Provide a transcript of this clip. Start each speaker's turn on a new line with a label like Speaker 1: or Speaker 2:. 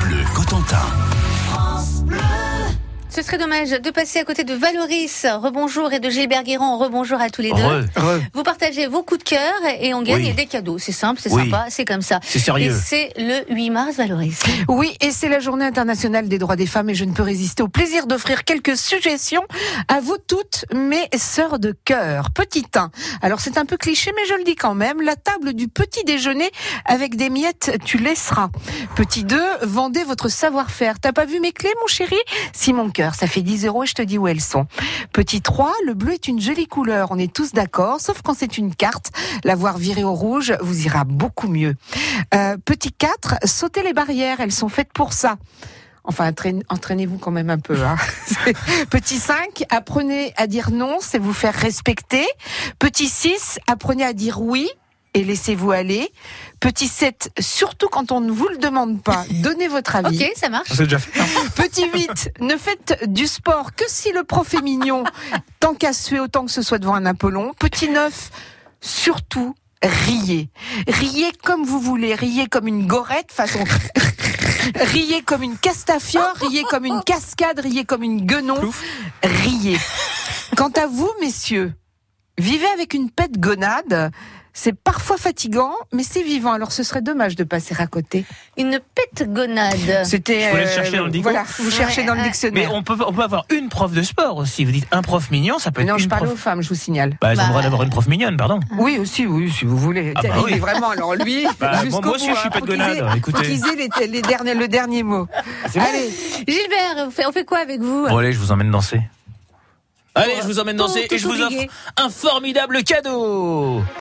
Speaker 1: Bleu Cotentin.
Speaker 2: Ce serait dommage de passer à côté de Valoris, rebonjour, et de Gilbert Guérand, rebonjour à tous les deux.
Speaker 3: Heureux.
Speaker 2: Vous partagez vos coups de cœur et on gagne
Speaker 3: Oui.
Speaker 2: des cadeaux. C'est simple, c'est
Speaker 3: Oui.
Speaker 2: sympa, c'est comme ça.
Speaker 3: C'est sérieux.
Speaker 2: Et c'est le 8 mars, Valoris.
Speaker 4: Oui, et c'est la journée internationale des droits des femmes et je ne peux résister au plaisir d'offrir quelques suggestions à vous toutes, mes sœurs de cœur. Petit 1. Alors c'est un peu cliché, mais je le dis quand même. La table du petit déjeuner avec des miettes, tu laisseras. Petit 2. Vendez votre savoir-faire. T'as pas vu mes clés, mon chéri? Si mon ça fait 10 euros je te dis où elles sont. Petit 3. Le bleu est une jolie couleur. On est tous d'accord, sauf quand c'est une carte. L'avoir virée au rouge vous ira beaucoup mieux. Euh, petit 4, sautez les barrières, elles sont faites pour ça. Enfin, entraîne- entraînez-vous quand même un peu. Hein. Petit 5, apprenez à dire non, c'est vous faire respecter. Petit 6, apprenez à dire oui et laissez-vous aller. Petit 7, surtout quand on ne vous le demande pas, donnez votre avis.
Speaker 2: Ok, ça marche.
Speaker 3: C'est déjà fait.
Speaker 4: Petit 8, ne faites du sport que si le prof est mignon, tant qu'à suer autant que ce soit devant un Apollon. Petit 9, surtout, riez. Riez comme vous voulez, riez comme une gorette façon... riez comme une castafiore, riez comme une cascade, riez comme une guenon,
Speaker 3: Plouf.
Speaker 4: riez. Quant à vous, messieurs, vivez avec une pète gonade. C'est parfois fatigant, mais c'est vivant. Alors ce serait dommage de passer à côté.
Speaker 2: Une pète gonade.
Speaker 4: C'était.
Speaker 3: Faut aller chercher dans le dico.
Speaker 4: Voilà, vous cherchez dans le
Speaker 2: Ouais,
Speaker 3: Mais
Speaker 4: dictionnaire.
Speaker 3: on peut, on peut avoir une prof de sport aussi. Vous dites un prof mignon, ça peut être
Speaker 4: Non, je parle
Speaker 3: prof.
Speaker 4: aux femmes, je vous signale.
Speaker 3: Bah, elles ont
Speaker 2: Bah,
Speaker 3: le droit d'avoir une prof mignonne, pardon.
Speaker 4: Oui, aussi, oui, si vous voulez.
Speaker 3: Ah bah
Speaker 4: Il
Speaker 3: oui.
Speaker 4: est vraiment, alors lui,
Speaker 3: Bah,
Speaker 4: jusqu'au
Speaker 3: moi aussi,
Speaker 4: bout,
Speaker 3: je suis
Speaker 4: hein. qu'ils
Speaker 3: gonade, écoutez.
Speaker 4: aient les, les derniers, le dernier mot. Allez,
Speaker 2: Gilbert, on fait, on fait quoi avec vous?
Speaker 3: Bon, allez, je vous emmène danser. Allez, je vous emmène danser
Speaker 2: tout
Speaker 3: et je vous offre un formidable cadeau.